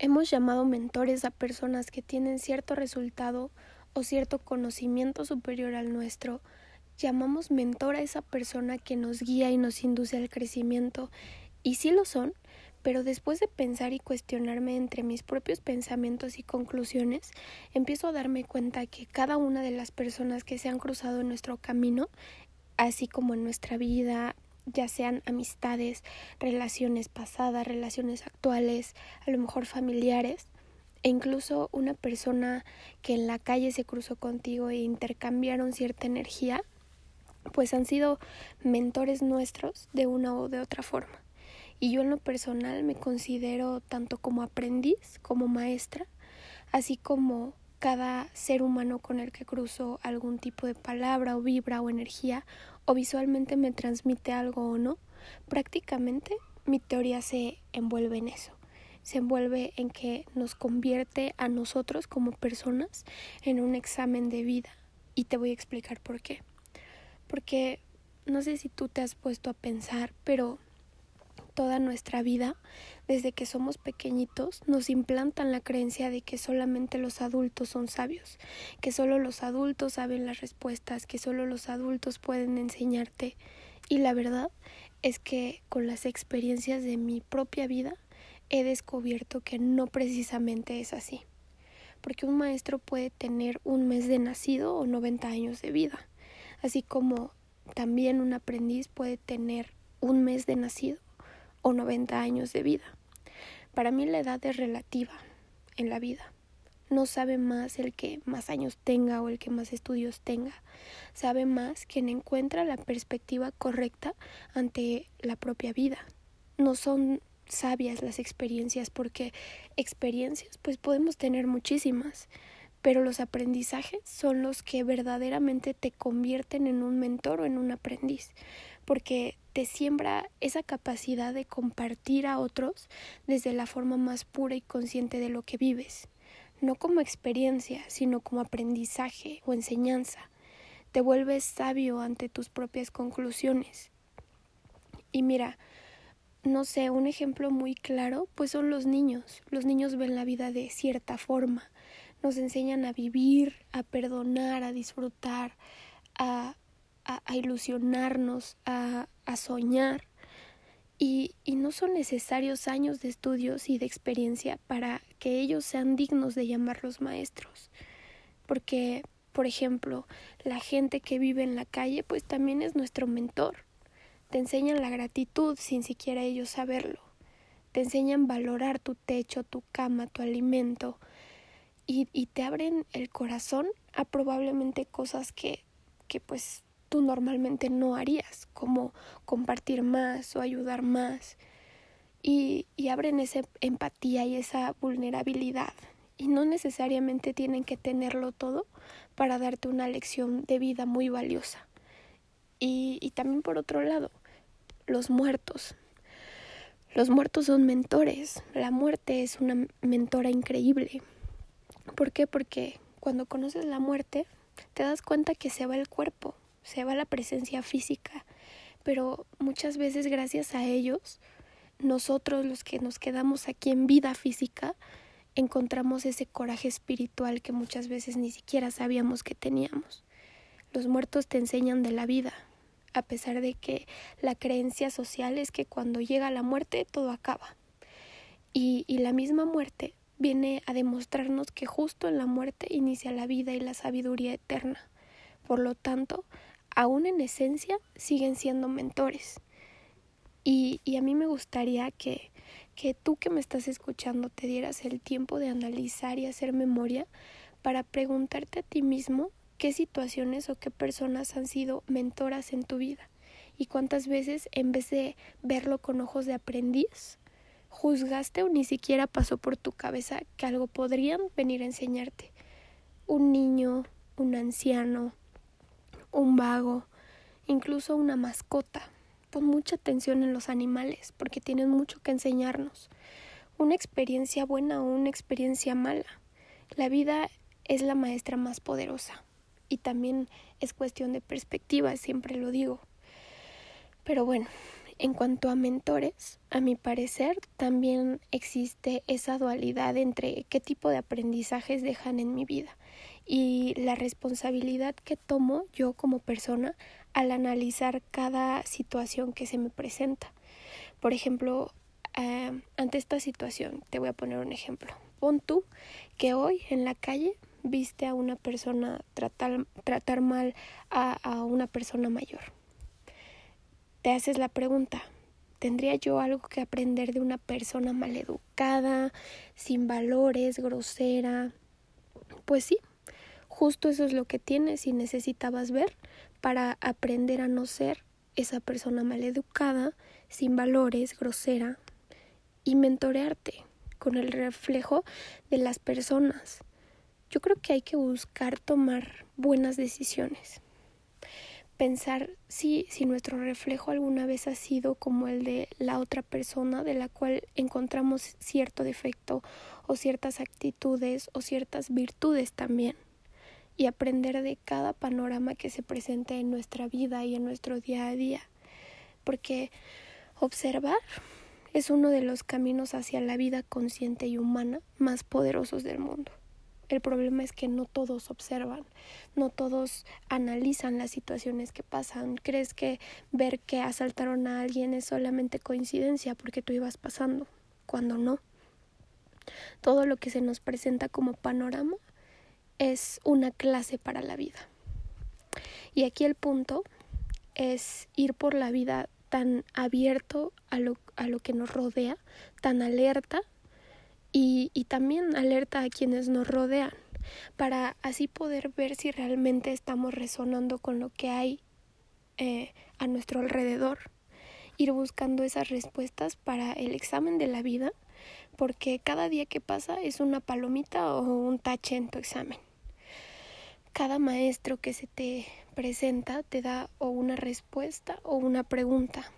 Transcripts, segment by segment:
Hemos llamado mentores a personas que tienen cierto resultado o cierto conocimiento superior al nuestro. Llamamos mentor a esa persona que nos guía y nos induce al crecimiento. Y sí lo son, pero después de pensar y cuestionarme entre mis propios pensamientos y conclusiones, empiezo a darme cuenta que cada una de las personas que se han cruzado en nuestro camino, así como en nuestra vida, ya sean amistades, relaciones pasadas, relaciones actuales, a lo mejor familiares, e incluso una persona que en la calle se cruzó contigo e intercambiaron cierta energía, pues han sido mentores nuestros de una o de otra forma. Y yo en lo personal me considero tanto como aprendiz como maestra, así como cada ser humano con el que cruzo algún tipo de palabra o vibra o energía o visualmente me transmite algo o no, prácticamente mi teoría se envuelve en eso. Se envuelve en que nos convierte a nosotros como personas en un examen de vida. Y te voy a explicar por qué. Porque no sé si tú te has puesto a pensar, pero toda nuestra vida, desde que somos pequeñitos, nos implantan la creencia de que solamente los adultos son sabios, que solo los adultos saben las respuestas, que solo los adultos pueden enseñarte. Y la verdad es que con las experiencias de mi propia vida he descubierto que no precisamente es así. Porque un maestro puede tener un mes de nacido o 90 años de vida, así como también un aprendiz puede tener un mes de nacido o 90 años de vida. Para mí la edad es relativa en la vida. No sabe más el que más años tenga o el que más estudios tenga. Sabe más quien encuentra la perspectiva correcta ante la propia vida. No son sabias las experiencias porque experiencias pues podemos tener muchísimas, pero los aprendizajes son los que verdaderamente te convierten en un mentor o en un aprendiz, porque te siembra esa capacidad de compartir a otros desde la forma más pura y consciente de lo que vives, no como experiencia, sino como aprendizaje o enseñanza. Te vuelves sabio ante tus propias conclusiones. Y mira, no sé, un ejemplo muy claro, pues son los niños. Los niños ven la vida de cierta forma, nos enseñan a vivir, a perdonar, a disfrutar, a, a, ilusionarnos, a, a soñar. Y, y, no son necesarios años de estudios y de experiencia para que ellos sean dignos de llamarlos maestros. Porque, por ejemplo, la gente que vive en la calle, pues también es nuestro mentor. Te enseñan la gratitud sin siquiera ellos saberlo. Te enseñan valorar tu techo, tu cama, tu alimento. Y, y te abren el corazón a probablemente cosas que, que pues tú normalmente no harías, como compartir más o ayudar más. Y, y abren esa empatía y esa vulnerabilidad. Y no necesariamente tienen que tenerlo todo para darte una lección de vida muy valiosa. Y, y también por otro lado, los muertos. Los muertos son mentores. La muerte es una mentora increíble. ¿Por qué? Porque cuando conoces la muerte, te das cuenta que se va el cuerpo, se va la presencia física, pero muchas veces gracias a ellos, nosotros los que nos quedamos aquí en vida física, encontramos ese coraje espiritual que muchas veces ni siquiera sabíamos que teníamos. Los muertos te enseñan de la vida, a pesar de que la creencia social es que cuando llega la muerte todo acaba. Y, y la misma muerte viene a demostrarnos que justo en la muerte inicia la vida y la sabiduría eterna. Por lo tanto, aún en esencia siguen siendo mentores. Y, y a mí me gustaría que, que tú que me estás escuchando te dieras el tiempo de analizar y hacer memoria para preguntarte a ti mismo qué situaciones o qué personas han sido mentoras en tu vida y cuántas veces en vez de verlo con ojos de aprendiz, juzgaste o ni siquiera pasó por tu cabeza que algo podrían venir a enseñarte. Un niño, un anciano, un vago, incluso una mascota. Pon mucha atención en los animales porque tienen mucho que enseñarnos. Una experiencia buena o una experiencia mala. La vida es la maestra más poderosa y también es cuestión de perspectiva, siempre lo digo. Pero bueno, En cuanto a mentores, a mi parecer, también existe esa dualidad entre qué tipo de aprendizajes dejan en mi vida y la responsabilidad que tomo yo como persona al analizar cada situación que se me presenta. Por ejemplo, eh, ante esta situación, te voy a poner un ejemplo. Pon tú que hoy en la calle viste a una persona tratar, mal a una persona mayor te haces la pregunta, ¿tendría yo algo que aprender de una persona maleducada, sin valores, grosera? Pues sí, justo eso es lo que tienes y necesitabas ver para aprender a no ser esa persona maleducada, sin valores, grosera, y mentorearte con el reflejo de las personas. Yo creo que hay que buscar tomar buenas decisiones pensar si, si nuestro reflejo alguna vez ha sido como el de la otra persona de la cual encontramos cierto defecto o ciertas actitudes o ciertas virtudes también y aprender de cada panorama que se presente en nuestra vida y en nuestro día a día porque observar es uno de los caminos hacia la vida consciente y humana más poderosos del mundo. El problema es que no todos observan, no todos analizan las situaciones que pasan. ¿Crees que ver que asaltaron a alguien es solamente coincidencia porque tú ibas pasando? Cuando no. Todo lo que se nos presenta como panorama es una clase para la vida. Y aquí el punto es ir por la vida tan abierto a lo, a lo que nos rodea, tan alerta y, y también alerta a quienes nos rodean para así poder ver si realmente estamos resonando con lo que hay eh, a nuestro alrededor. Ir buscando esas respuestas para el examen de la vida porque cada día que pasa es una palomita o un tache en tu examen. Cada maestro que se te presenta te da o una respuesta o una pregunta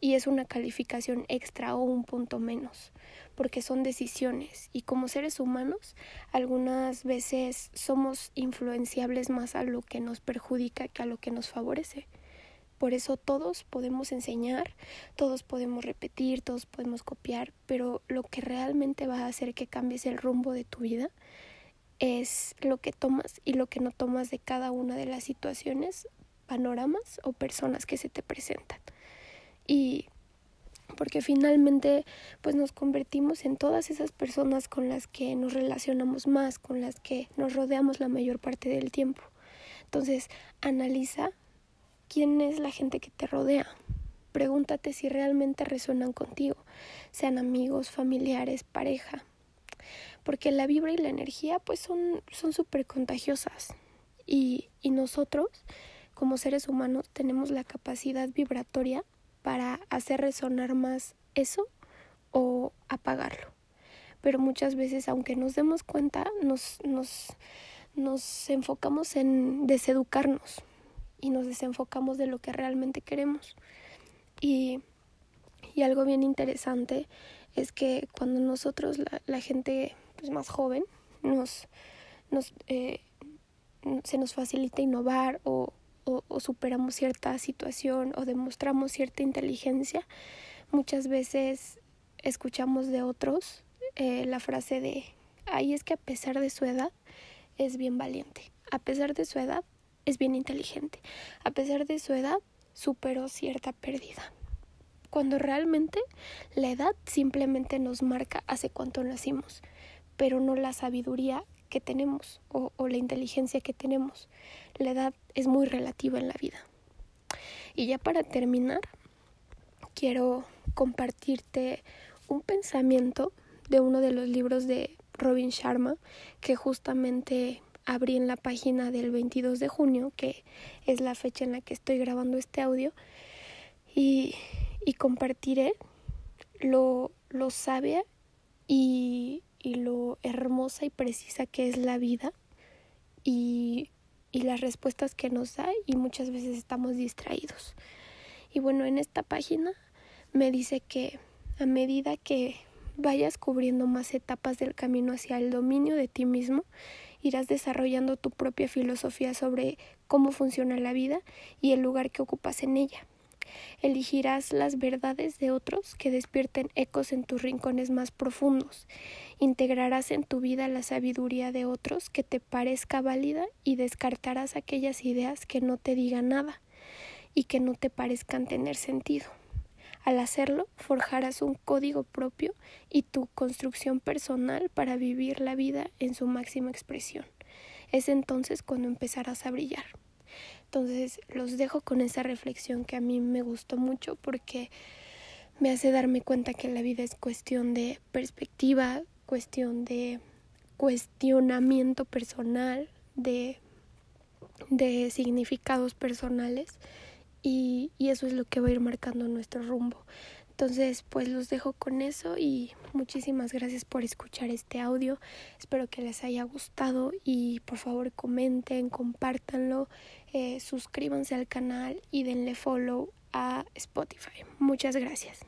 y es una calificación extra o un punto menos, porque son decisiones y como seres humanos algunas veces somos influenciables más a lo que nos perjudica que a lo que nos favorece. Por eso todos podemos enseñar, todos podemos repetir, todos podemos copiar, pero lo que realmente va a hacer que cambies el rumbo de tu vida es lo que tomas y lo que no tomas de cada una de las situaciones, panoramas o personas que se te presentan y porque finalmente pues nos convertimos en todas esas personas con las que nos relacionamos más, con las que nos rodeamos la mayor parte del tiempo. Entonces, analiza quién es la gente que te rodea. Pregúntate si realmente resuenan contigo, sean amigos, familiares, pareja. Porque la vibra y la energía pues son son súper contagiosas. Y, y nosotros, como seres humanos, tenemos la capacidad vibratoria para hacer resonar más eso o apagarlo. Pero muchas veces, aunque nos demos cuenta, nos, nos, nos enfocamos en deseducarnos y nos desenfocamos de lo que realmente queremos. Y, y algo bien interesante es que cuando nosotros, la, gente pues, más joven, nos, nos, eh, se nos facilita innovar o, o, superamos cierta situación o demostramos cierta inteligencia, muchas veces escuchamos de otros eh, la frase de, ay, es que a pesar de su edad es bien valiente, a pesar de su edad es bien inteligente, a pesar de su edad superó cierta pérdida. Cuando realmente la edad simplemente nos marca hace cuánto nacimos, pero no la sabiduría que tenemos o, la inteligencia que tenemos. La edad es muy relativa en la vida. Y ya para terminar, quiero compartirte un pensamiento de uno de los libros de Robin Sharma que justamente abrí en la página del 22 de junio, que es la fecha en la que estoy grabando este audio, y, y compartiré lo, lo sabia y y lo hermosa y precisa que es la vida y, y las respuestas que nos da y muchas veces estamos distraídos. Y bueno, en esta página me dice que a medida que vayas cubriendo más etapas del camino hacia el dominio de ti mismo, irás desarrollando tu propia filosofía sobre cómo funciona la vida y el lugar que ocupas en ella. Elegirás las verdades de otros que despierten ecos en tus rincones más profundos. Integrarás en tu vida la sabiduría de otros que te parezca válida y descartarás aquellas ideas que no te digan nada y que no te parezcan tener sentido. Al hacerlo, forjarás un código propio y tu construcción personal para vivir la vida en su máxima expresión. Es entonces cuando empezarás a brillar. Entonces los dejo con esa reflexión que a mí me gustó mucho porque me hace darme cuenta que la vida es cuestión de perspectiva, cuestión de cuestionamiento personal, de, de significados personales y, y eso es lo que va a ir marcando nuestro rumbo. Entonces, pues los dejo con eso y muchísimas gracias por escuchar este audio. Espero que les haya gustado y por favor comenten, compártanlo, eh, suscríbanse al canal y denle follow a Spotify. Muchas gracias.